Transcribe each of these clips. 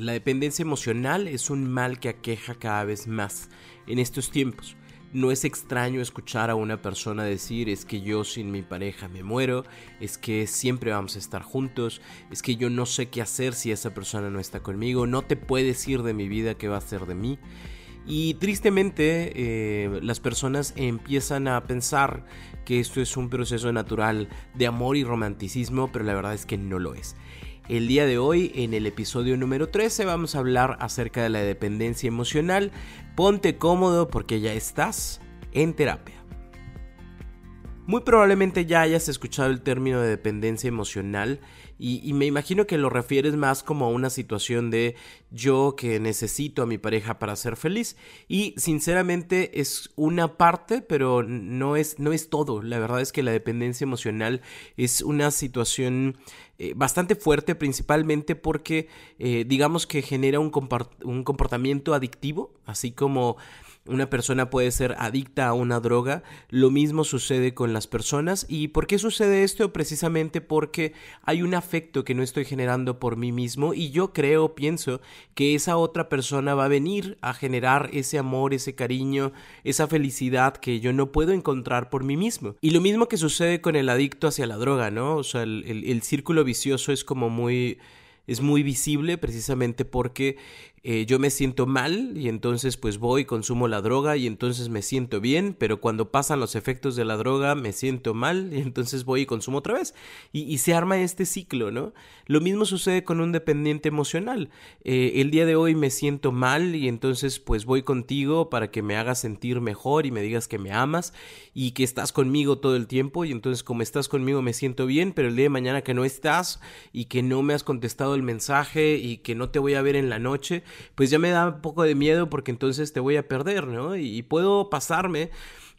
La dependencia emocional es un mal que aqueja cada vez más en estos tiempos. No es extraño escuchar a una persona decir es que yo sin mi pareja me muero, es que siempre vamos a estar juntos, es que yo no sé qué hacer si esa persona no está conmigo, no te puedes ir de mi vida, ¿qué va a ser de mí? Y tristemente eh, las personas empiezan a pensar que esto es un proceso natural de amor y romanticismo, pero la verdad es que no lo es. El día de hoy, en el episodio número 13, vamos a hablar acerca de la dependencia emocional. Ponte cómodo porque ya estás en terapia. Muy probablemente ya hayas escuchado el término de dependencia emocional y, me imagino que lo refieres más como a una situación de yo que necesito a mi pareja para ser feliz. Y sinceramente es una parte, pero no es, no es todo. La verdad es que la dependencia emocional es una situación eh, bastante fuerte, principalmente porque eh, digamos que genera un, un comportamiento adictivo, así como una persona puede ser adicta a una droga, lo mismo sucede con las personas. ¿Y por qué sucede esto? Precisamente porque hay un afecto que no estoy generando por mí mismo y yo creo, pienso, que esa otra persona va a venir a generar ese amor, ese cariño, esa felicidad que yo no puedo encontrar por mí mismo. Y lo mismo que sucede con el adicto hacia la droga, ¿no? O sea, el, el círculo vicioso es como muy es muy visible precisamente porque eh, yo me siento mal y entonces pues voy, consumo la droga y entonces me siento bien, pero cuando pasan los efectos de la droga me siento mal y entonces voy y consumo otra vez. Y, se arma este ciclo, ¿no? Lo mismo sucede con un dependiente emocional. Eh, el día de hoy me siento mal y entonces pues voy contigo para que me hagas sentir mejor y me digas que me amas y que estás conmigo todo el tiempo y entonces como estás conmigo me siento bien, pero el día de mañana que no estás y que no me has contestado el mensaje y que no te voy a ver en la noche, pues ya me da un poco de miedo porque entonces te voy a perder, ¿no? Y, puedo pasarme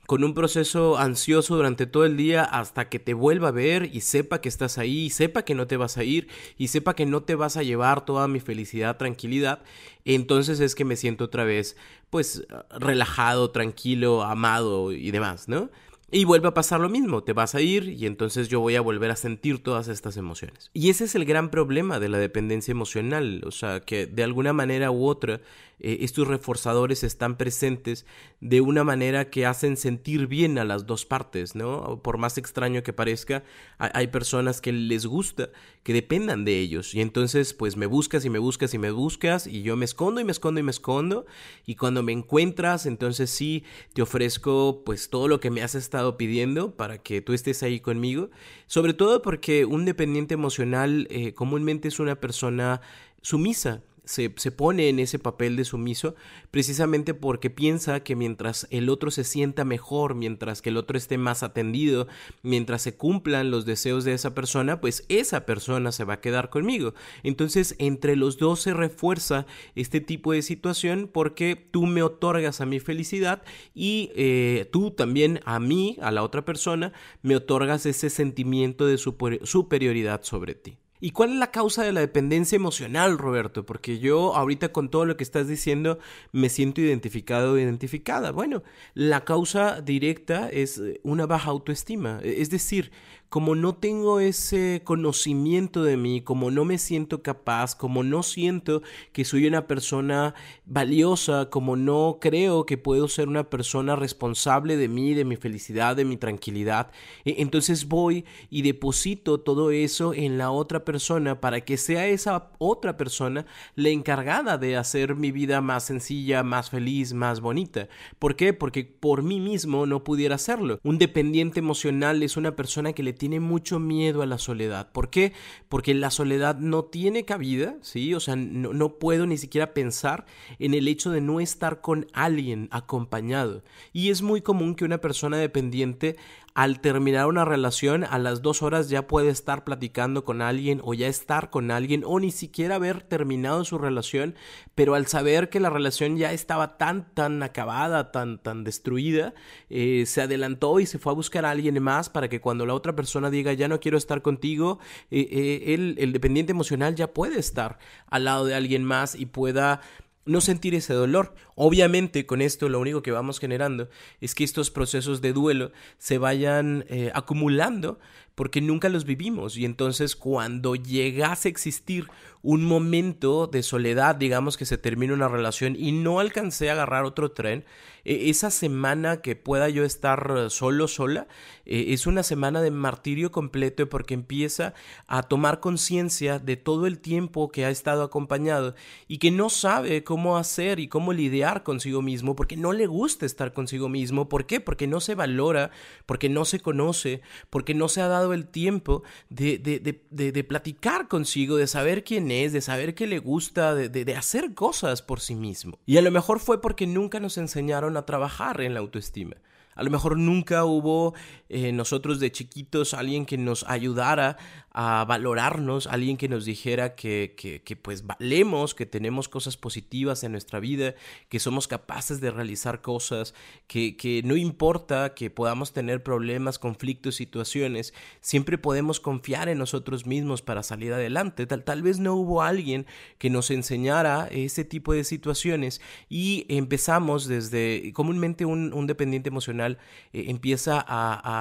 con un proceso ansioso durante todo el día hasta que te vuelva a ver y sepa que estás ahí, y sepa que no te vas a ir y sepa que no te vas a llevar toda mi felicidad, tranquilidad, entonces es que me siento otra vez pues relajado, tranquilo, amado y demás, ¿no? Y vuelve a pasar lo mismo, te vas a ir y entonces yo voy a volver a sentir todas estas emociones. Y ese es el gran problema de la dependencia emocional, o sea, que de alguna manera u otra eh, estos reforzadores están presentes de una manera que hacen sentir bien a las dos partes, ¿no? Por más extraño que parezca, hay personas que les gusta que dependan de ellos y entonces pues me buscas y me buscas y me buscas y yo me escondo y me escondo y me escondo y cuando me encuentras entonces sí te ofrezco pues todo lo que me has estado pidiendo para que tú estés ahí conmigo, sobre todo porque un dependiente emocional eh, comúnmente es una persona sumisa, se, pone en ese papel de sumiso precisamente porque piensa que mientras el otro se sienta mejor, mientras que el otro esté más atendido, mientras se cumplan los deseos de esa persona, pues esa persona se va a quedar conmigo. Entonces entre los dos se refuerza este tipo de situación porque tú me otorgas a mi felicidad y eh, tú también a mí, a la otra persona, me otorgas ese sentimiento de superioridad sobre ti. ¿Y cuál es la causa de la dependencia emocional, Roberto? Porque yo ahorita con todo lo que estás diciendo me siento identificado o identificada. Bueno, la causa directa es eh, una baja autoestima. Es decir, como no tengo ese conocimiento de mí, como no me siento capaz, como no siento que soy una persona valiosa, como no creo que puedo ser una persona responsable de mí, de mi felicidad, de mi tranquilidad, e-, entonces voy y deposito todo eso en la otra persona para que sea esa otra persona la encargada de hacer mi vida más sencilla, más feliz, más bonita. ¿Por qué? Porque por mí mismo no pudiera hacerlo. Un dependiente emocional es una persona que le tiene mucho miedo a la soledad. ¿Por qué? Porque la soledad no tiene cabida, ¿sí? O sea, no, no puedo ni siquiera pensar en el hecho de no estar con alguien acompañado. Y es muy común que una persona dependiente al terminar una relación a las dos horas ya puede estar platicando con alguien o ya estar con alguien o ni siquiera haber terminado su relación, pero al saber que la relación ya estaba tan, tan acabada, tan, tan destruida, eh, se adelantó y se fue a buscar a alguien más para que cuando la otra persona diga ya no quiero estar contigo, eh, eh, él, el dependiente emocional ya puede estar al lado de alguien más y pueda no sentir ese dolor. Obviamente con esto lo único que vamos generando es que estos procesos de duelo se vayan eh, acumulando porque nunca los vivimos y entonces cuando llegase a existir un momento de soledad, digamos que se termina una relación y no alcancé a agarrar otro tren, e, esa semana que pueda yo estar solo, sola, e, es una semana de martirio completo porque empieza a tomar conciencia de todo el tiempo que ha estado acompañado y que no sabe cómo hacer y cómo lidiar consigo mismo porque no le gusta estar consigo mismo. ¿Por qué? Porque no se valora, porque no se conoce, porque no se ha dado el tiempo de, de, de, platicar consigo, de saber quién es, de saber qué le gusta, de hacer cosas por sí mismo. Y a lo mejor fue porque nunca nos enseñaron a trabajar en la autoestima. A lo mejor nunca hubo eh, nosotros de chiquitos alguien que nos ayudara a valorarnos, alguien que nos dijera que, que, pues valemos, que tenemos cosas positivas en nuestra vida, que somos capaces de realizar cosas, que, que no importa que podamos tener problemas, conflictos, situaciones, siempre podemos confiar en nosotros mismos para salir adelante. Tal, tal vez no hubo alguien que nos enseñara ese tipo de situaciones y empezamos desde, comúnmente un, un dependiente emocional eh, empieza a a,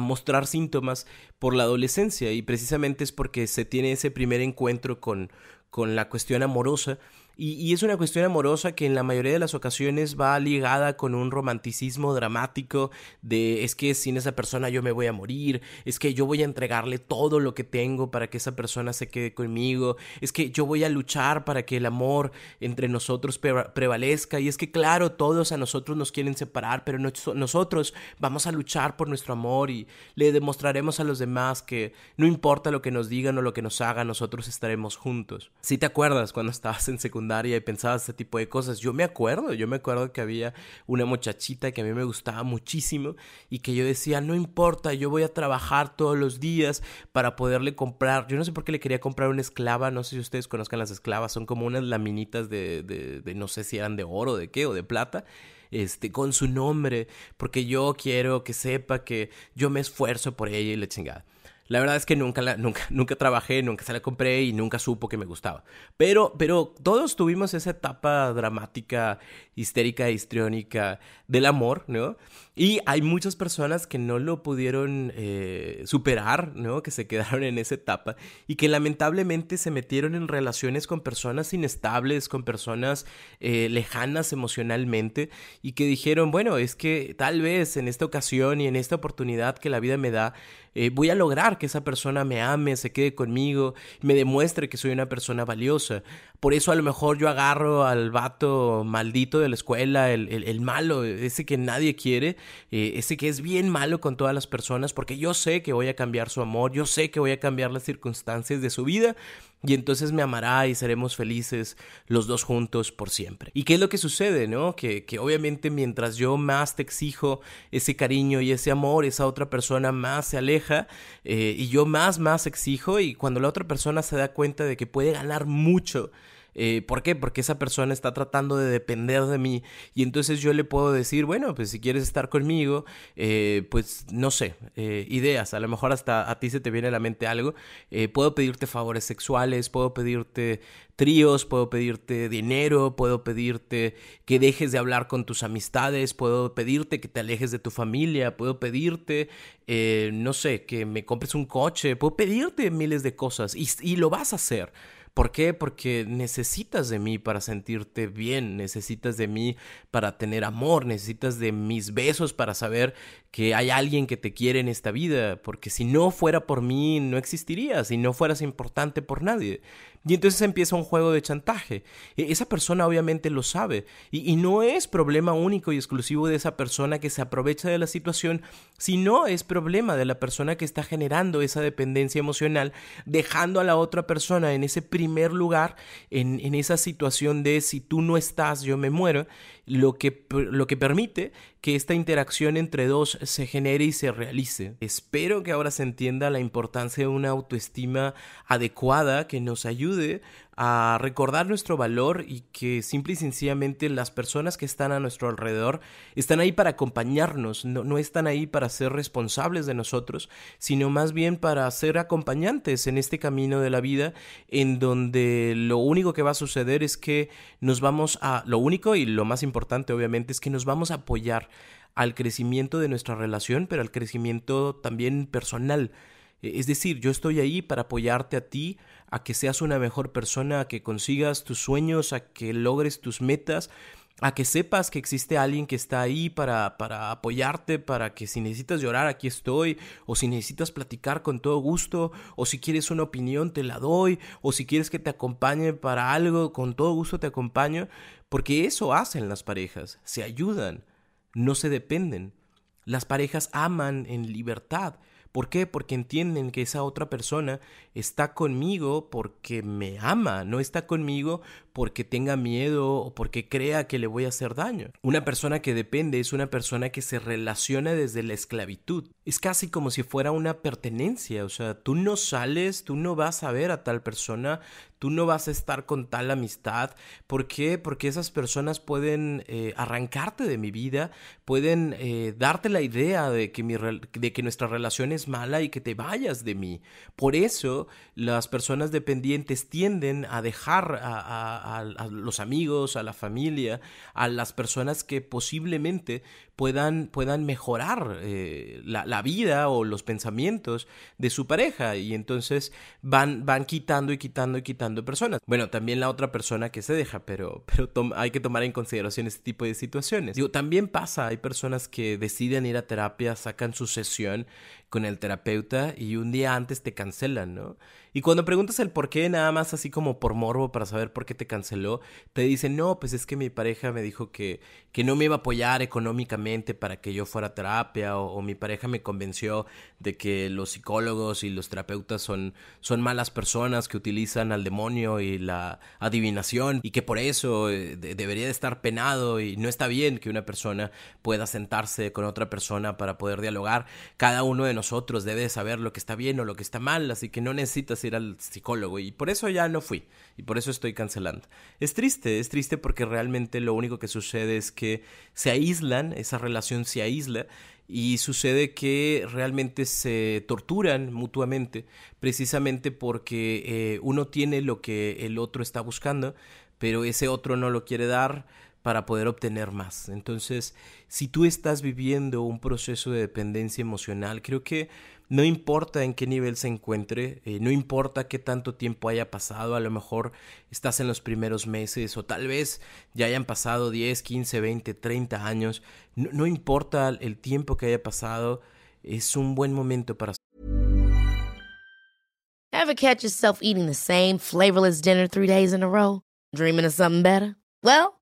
mostrar síntomas por la adolescencia. Y precisamente es porque se tiene ese primer encuentro con, con la cuestión amorosa y, es una cuestión amorosa que en la mayoría de las ocasiones va ligada con un romanticismo dramático de es que sin esa persona yo me voy a morir, es que yo voy a entregarle todo lo que tengo para que esa persona se quede conmigo, es que yo voy a luchar para que el amor entre nosotros prevalezca y es que claro, todos a nosotros nos quieren separar, pero nosotros vamos a luchar por nuestro amor y le demostraremos a los demás que no importa lo que nos digan o lo que nos hagan, nosotros estaremos juntos. Si te acuerdas cuando estabas en secundaria, y pensaba este tipo de cosas. Yo me acuerdo, yo me acuerdo que había una muchachita que a mí me gustaba muchísimo y que yo decía, no importa, yo voy a trabajar todos los días para poderle comprar. Yo no sé por qué le quería comprar una esclava, no sé si ustedes conozcan las esclavas, son como unas laminitas de, de, no sé si eran de oro, de qué, o de plata este, con su nombre, porque yo quiero que sepa que yo me esfuerzo por ella y la chingada. La verdad es que nunca, la, nunca, nunca trabajé, nunca se la compré y nunca supo que me gustaba. Pero, pero todos tuvimos esa etapa dramática, histérica, histriónica del amor, ¿no? Y hay muchas personas que no lo pudieron eh, superar, ¿no? Que se quedaron en esa etapa y que lamentablemente se metieron en relaciones con personas inestables, con personas eh, lejanas emocionalmente y que dijeron, bueno, es que tal vez en esta ocasión y en esta oportunidad que la vida me da, eh, voy a lograr que esa persona me ame, se quede conmigo, me demuestre que soy una persona valiosa. Por eso a lo mejor yo agarro al vato maldito de la escuela, el, el, malo, ese que nadie quiere, eh, ese que es bien malo con todas las personas, porque yo sé que voy a cambiar su amor, yo sé que voy a cambiar las circunstancias de su vida y entonces me amará y seremos felices los dos juntos por siempre. ¿Y qué es lo que sucede, no? Que, que obviamente mientras yo más te exijo ese cariño y ese amor, esa otra persona más se aleja eh, y yo más, más exijo y cuando la otra persona se da cuenta de que puede ganar mucho, eh, ¿Por qué? Porque esa persona está tratando de depender de mí y entonces yo le puedo decir, bueno, pues si quieres estar conmigo, eh, pues no sé, eh, ideas, a lo mejor hasta a ti se te viene a la mente algo, puedo pedirte favores sexuales, puedo pedirte tríos, puedo pedirte dinero, puedo pedirte que dejes de hablar con tus amistades, puedo pedirte que te alejes de tu familia, puedo pedirte, no sé, que me compres un coche, puedo pedirte miles de cosas y lo vas a hacer. ¿Por qué? Porque necesitas de mí para sentirte bien, necesitas de mí para tener amor, necesitas de mis besos para saber que hay alguien que te quiere en esta vida, porque si no fuera por mí no existirías, si no fueras importante por nadie. Y entonces empieza un juego de chantaje. E, esa persona obviamente lo sabe. Y, no es problema único y exclusivo de esa persona que se aprovecha de la situación, sino es problema de la persona que está generando esa dependencia emocional, dejando a la otra persona en ese primer lugar, en, en esa situación de si tú no estás, yo me muero, lo que, lo que permite que esta interacción entre dos se genere y se realice. Espero que ahora se entienda la importancia de una autoestima adecuada que nos ayude a recordar nuestro valor y que simple y sencillamente las personas que están a nuestro alrededor están ahí para acompañarnos, no, no, están ahí para ser responsables de nosotros, sino más bien para ser acompañantes en este camino de la vida en donde lo único que va a suceder es que nos vamos a, lo único y lo más importante obviamente es que nos vamos a apoyar al crecimiento de nuestra relación, pero al crecimiento también personal. E, es decir, yo estoy ahí para apoyarte a ti, a que seas una mejor persona, a que consigas tus sueños, a que logres tus metas, a que sepas que existe alguien que está ahí para, para apoyarte, para que si necesitas llorar, aquí estoy, o si necesitas platicar con todo gusto, o si quieres una opinión, te la doy, o si quieres que te acompañe para algo, con todo gusto te acompaño, porque eso hacen las parejas, se ayudan, no se dependen. Las parejas aman en libertad ¿Por qué? Porque entienden que esa otra persona está conmigo porque me ama, no está conmigo porque tenga miedo o porque crea que le voy a hacer daño. Una persona que depende es una persona que se relaciona desde la esclavitud. Es casi como si fuera una pertenencia, o sea, tú no sales, tú no vas a ver a tal persona, tú no vas a estar con tal amistad. ¿Por qué? Porque esas personas pueden eh, arrancarte de mi vida, pueden eh, darte la idea de que, mi de que nuestra relación es mala y que te vayas de mí. Por eso las personas dependientes tienden a dejar a, los amigos, a la familia, a las personas que posiblemente puedan, puedan mejorar eh, la, vida o los pensamientos de su pareja y entonces van, van quitando y quitando y quitando personas. Bueno, también la otra persona que se deja, pero, pero hay que tomar en consideración este tipo de situaciones. Digo, también pasa, hay personas que deciden ir a terapia, sacan su sesión con el terapeuta y un día antes te cancelan, ¿no? Y cuando preguntas el por qué, nada más así como por morbo para saber por qué te canceló, te dicen, no, pues es que mi pareja me dijo que, que no me iba a apoyar económicamente para que yo fuera a terapia, o, mi pareja me convenció de que los psicólogos y los terapeutas son, son malas personas que utilizan al demonio y la adivinación, y que por eso eh, debería de estar penado y no está bien que una persona pueda sentarse con otra persona para poder dialogar. Cada uno de debe de saber lo que está bien o lo que está mal, así que no necesitas ir al psicólogo y por eso ya no fui y por eso estoy cancelando. Es triste, es triste porque realmente lo único que sucede es que se aíslan, esa relación se aísla y sucede que realmente se torturan mutuamente precisamente porque eh, uno tiene lo que el otro está buscando, pero ese otro no lo quiere dar para poder obtener más. Entonces, si tú estás viviendo un proceso de dependencia emocional, creo que no importa en qué nivel se encuentre, eh, no importa qué tanto tiempo haya pasado, a lo mejor estás en los primeros meses o tal vez ya hayan pasado 10, 15, 20, 30 años, no, no importa el tiempo que haya pasado, es un buen momento para... Ever catch yourself eating the same flavorless dinner three days in a row? Dreaming of something better? Well,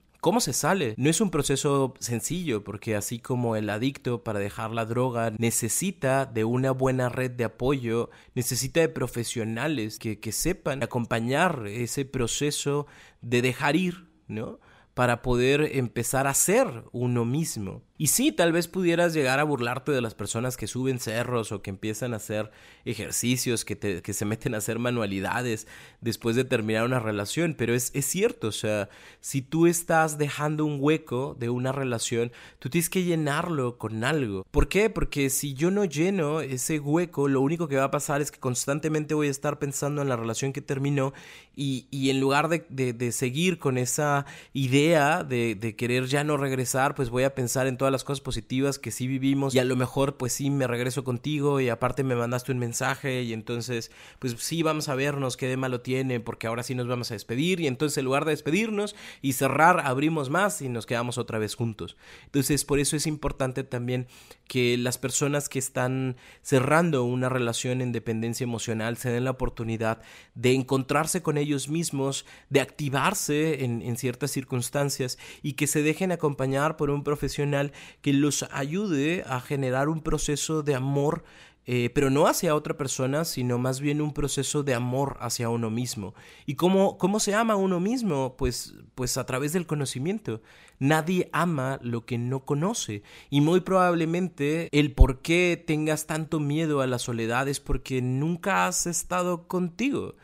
¿Cómo se sale? No es un proceso sencillo porque así como el adicto para dejar la droga necesita de una buena red de apoyo, necesita de profesionales que, que sepan acompañar ese proceso de dejar ir, ¿no? Para poder empezar a ser uno mismo. Y sí, tal vez pudieras llegar a burlarte de las personas que suben cerros o que empiezan a hacer ejercicios, que, que se meten a hacer manualidades después de terminar una relación, pero es, es cierto, o sea, si tú estás dejando un hueco de una relación, tú tienes que llenarlo con algo. ¿Por qué? Porque si yo no lleno ese hueco, lo único que va a pasar es que constantemente voy a estar pensando en la relación que terminó y, y en lugar de, de, de, seguir con esa idea de, de querer ya no regresar, pues voy a pensar en todas las cosas positivas que sí vivimos y a lo mejor pues sí me regreso contigo y aparte me mandaste un mensaje y entonces pues sí vamos a vernos, qué de malo tiene porque ahora sí nos vamos a despedir y entonces en lugar de despedirnos y cerrar abrimos más y nos quedamos otra vez juntos. Entonces por eso es importante también que las personas que están cerrando una relación en dependencia emocional se den la oportunidad de encontrarse con ellos mismos, de activarse en, en ciertas circunstancias y que se dejen acompañar por un profesional que los ayude a generar un proceso de amor eh, pero no hacia otra persona, sino más bien un proceso de amor hacia uno mismo. ¿Y cómo, cómo se ama a uno mismo? Pues, pues a través del conocimiento. Nadie ama lo que no conoce. Y muy probablemente el por qué tengas tanto miedo a la soledad es porque nunca has estado contigo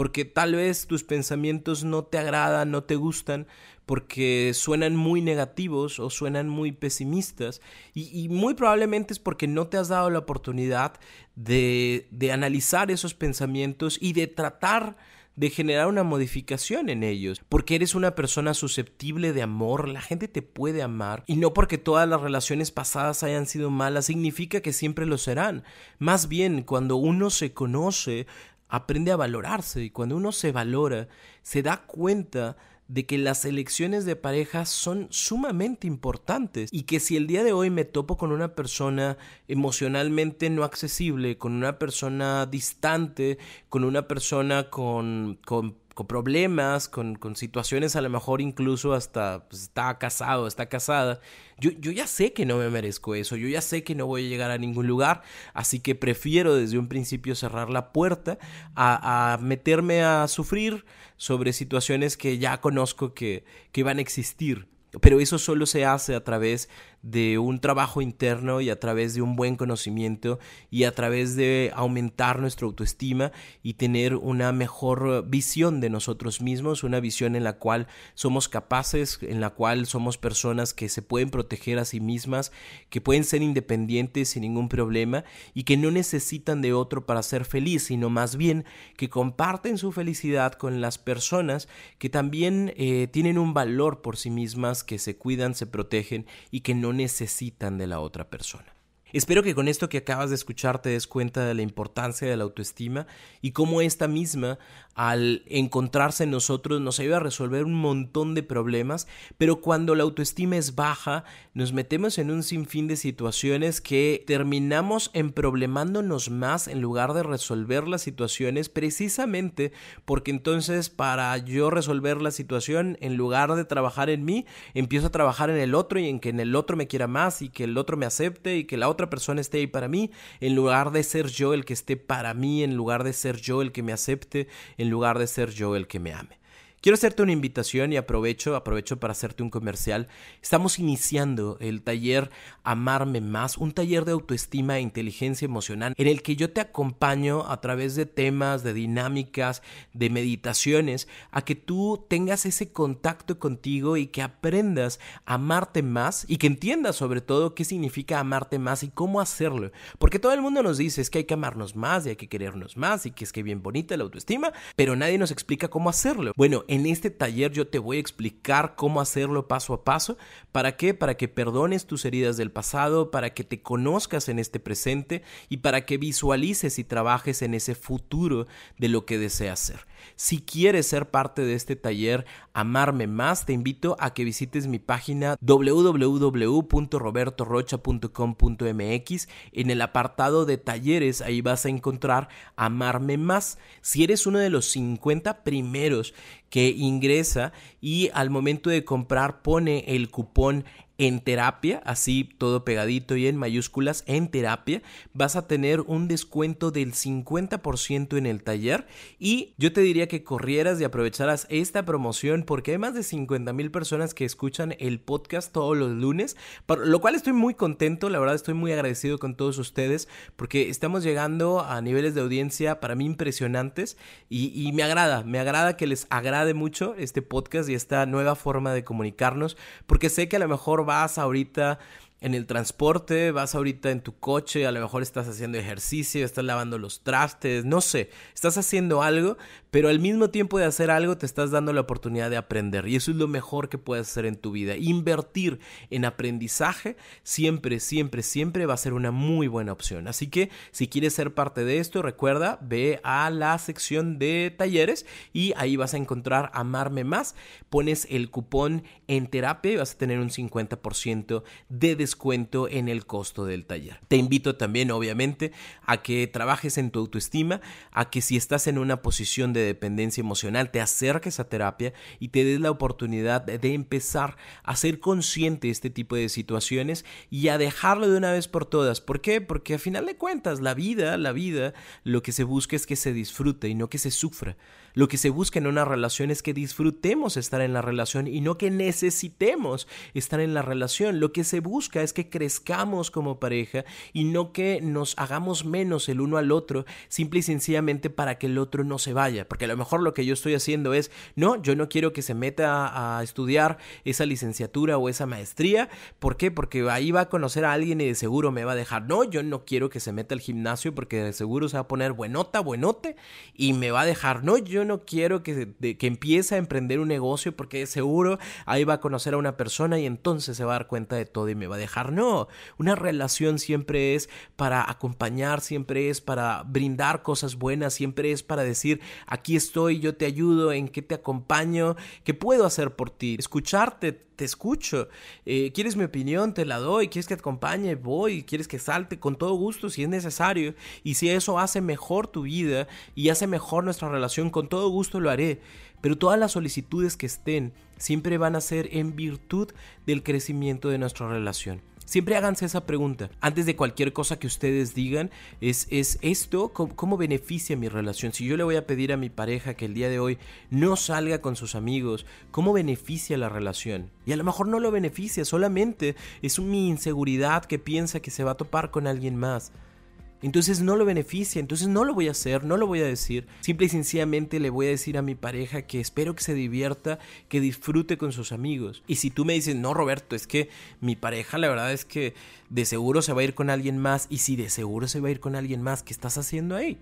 porque tal vez tus pensamientos no te agradan, no te gustan, porque suenan muy negativos o suenan muy pesimistas y, muy probablemente es porque no te has dado la oportunidad de, de analizar esos pensamientos y de tratar de generar una modificación en ellos, porque eres una persona susceptible de amor, la gente te puede amar, y no porque todas las relaciones pasadas hayan sido malas, significa que siempre lo serán. Más bien, cuando uno se conoce, aprende a valorarse, y cuando uno se valora, se da cuenta de que las elecciones de pareja son sumamente importantes y que si el día de hoy me topo con una persona emocionalmente no accesible, con una persona distante, con una persona con, con con problemas, con, con, situaciones a lo mejor incluso hasta pues, está casado, está casada. Yo, yo ya sé que no me merezco eso, yo ya sé que no voy a llegar a ningún lugar, así que prefiero desde un principio cerrar la puerta a, a meterme a sufrir sobre situaciones que ya conozco que, que van a existir. Pero eso solo se hace a través de un trabajo interno y a través de un buen conocimiento y a través de aumentar nuestra autoestima y tener una mejor visión de nosotros mismos, una visión en la cual somos capaces, en la cual somos personas que se pueden proteger a sí mismas, que pueden ser independientes sin ningún problema y que no necesitan de otro para ser feliz, sino más bien que comparten su felicidad con las personas que también eh, tienen un valor por sí mismas, que se cuidan, se protegen y que no necesitan de la otra persona. Espero que con esto que acabas de escuchar te des cuenta de la importancia de la autoestima y cómo esta misma al encontrarse en nosotros nos ayuda a resolver un montón de problemas, pero cuando la autoestima es baja, nos metemos en un sinfín de situaciones que terminamos emproblemándonos más en lugar de resolver las situaciones, precisamente porque entonces para yo resolver la situación, en lugar de trabajar en mí, empiezo a trabajar en el otro y en que en el otro me quiera más y que el otro me acepte y que la otra persona esté ahí para mí, en lugar de ser yo el que esté para mí, en lugar de ser yo el que me acepte, en lugar de ser yo el que me ame. Quiero hacerte una invitación y aprovecho, aprovecho para hacerte un comercial. Estamos iniciando el taller Amarme Más, un taller de autoestima e inteligencia emocional en el que yo te acompaño a través de temas, de dinámicas, de meditaciones, a que tú tengas ese contacto contigo y que aprendas a amarte más y que entiendas sobre todo qué significa amarte más y cómo hacerlo. Porque todo el mundo nos dice es que hay que amarnos más y hay que querernos más y que es que bien bonita la autoestima, pero nadie nos explica cómo hacerlo. Bueno, en este taller yo te voy a explicar cómo hacerlo paso a paso. ¿Para qué? Para que perdones tus heridas del pasado, para que te conozcas en este presente y para que visualices y trabajes en ese futuro de lo que deseas ser. Si quieres ser parte de este taller Amarme Más, te invito a que visites mi página www.robertorocha.com.mx. En el apartado de talleres, ahí vas a encontrar Amarme Más. Si eres uno de los 50 primeros que ingresa y al momento de comprar pone el cupón en terapia, así todo pegadito y en mayúsculas, en terapia, vas a tener un descuento del 50% en el taller. Y yo te diría que corrieras y aprovecharas esta promoción porque hay más de 50 mil personas que escuchan el podcast todos los lunes, por lo cual estoy muy contento, la verdad estoy muy agradecido con todos ustedes porque estamos llegando a niveles de audiencia para mí impresionantes y, y me agrada, me agrada que les agrade mucho este podcast y esta nueva forma de comunicarnos porque sé que a lo mejor vas ahorita en el transporte, vas ahorita en tu coche, a lo mejor estás haciendo ejercicio, estás lavando los trastes, no sé, estás haciendo algo, pero al mismo tiempo de hacer algo te estás dando la oportunidad de aprender y eso es lo mejor que puedes hacer en tu vida. Invertir en aprendizaje siempre, siempre, siempre va a ser una muy buena opción. Así que si quieres ser parte de esto, recuerda, ve a la sección de talleres y ahí vas a encontrar Amarme Más, pones el cupón en terapia y vas a tener un 50% de descuento descuento en el costo del taller. Te invito también, obviamente, a que trabajes en tu autoestima, a que si estás en una posición de dependencia emocional, te acerques a terapia y te des la oportunidad de empezar a ser consciente de este tipo de situaciones y a dejarlo de una vez por todas. ¿Por qué? Porque a final de cuentas, la vida, la vida, lo que se busca es que se disfrute y no que se sufra. Lo que se busca en una relación es que disfrutemos estar en la relación y no que necesitemos estar en la relación. Lo que se busca es que crezcamos como pareja y no que nos hagamos menos el uno al otro, simple y sencillamente para que el otro no se vaya. Porque a lo mejor lo que yo estoy haciendo es, no, yo no quiero que se meta a estudiar esa licenciatura o esa maestría. ¿Por qué? Porque ahí va a conocer a alguien y de seguro me va a dejar. No, yo no quiero que se meta al gimnasio porque de seguro se va a poner buenota, buenote y me va a dejar. No, yo no quiero que, que empiece a emprender un negocio porque seguro ahí va a conocer a una persona y entonces se va a dar cuenta de todo y me va a dejar. No, una relación siempre es para acompañar, siempre es para brindar cosas buenas, siempre es para decir, aquí estoy, yo te ayudo, en qué te acompaño, qué puedo hacer por ti, escucharte, te escucho. Eh, ¿Quieres mi opinión? Te la doy. ¿Quieres que te acompañe? Voy. ¿Quieres que salte? Con todo gusto, si es necesario. Y si eso hace mejor tu vida y hace mejor nuestra relación, con todo gusto lo haré. Pero todas las solicitudes que estén siempre van a ser en virtud del crecimiento de nuestra relación. Siempre háganse esa pregunta. Antes de cualquier cosa que ustedes digan, ¿es, es esto cómo, beneficia mi relación? Si yo le voy a pedir a mi pareja que el día de hoy no salga con sus amigos, ¿cómo beneficia la relación? Y a lo mejor no lo beneficia, solamente es mi inseguridad que piensa que se va a topar con alguien más. Entonces no lo beneficia, entonces no lo voy a hacer, no lo voy a decir. Simple y sencillamente le voy a decir a mi pareja que espero que se divierta, que disfrute con sus amigos. Y si tú me dices, no Roberto, es que mi pareja la verdad es que de seguro se va a ir con alguien más, y si de seguro se va a ir con alguien más, ¿qué estás haciendo ahí?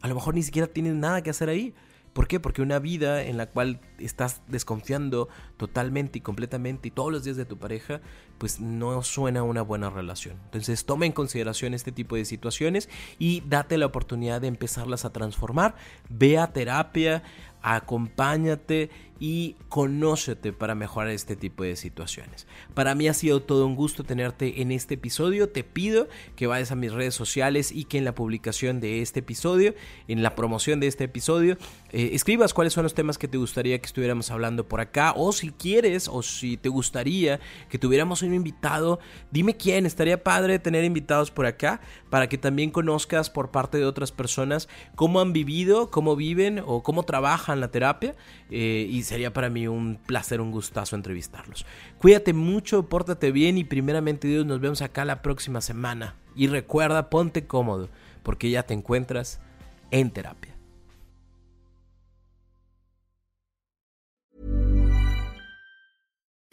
A lo mejor ni siquiera tienes nada que hacer ahí. ¿Por qué? Porque una vida en la cual estás desconfiando totalmente y completamente y todos los días de tu pareja, pues no suena una buena relación. Entonces toma en consideración este tipo de situaciones y date la oportunidad de empezarlas a transformar. Ve a terapia, acompáñate y conócete para mejorar este tipo de situaciones. Para mí ha sido todo un gusto tenerte en este episodio. Te pido que vayas a mis redes sociales y que en la publicación de este episodio, en la promoción de este episodio, eh, escribas cuáles son los temas que te gustaría que estuviéramos hablando por acá o si quieres o si te gustaría que tuviéramos un invitado, dime quién. Estaría padre tener invitados por acá para que también conozcas por parte de otras personas cómo han vivido, cómo viven o cómo trabajan la terapia eh, y sería para mí un placer, un gustazo entrevistarlos. Cuídate mucho, pórtate bien y primeramente Dios nos vemos acá la próxima semana. Y recuerda, ponte cómodo, porque ya te encuentras en terapia.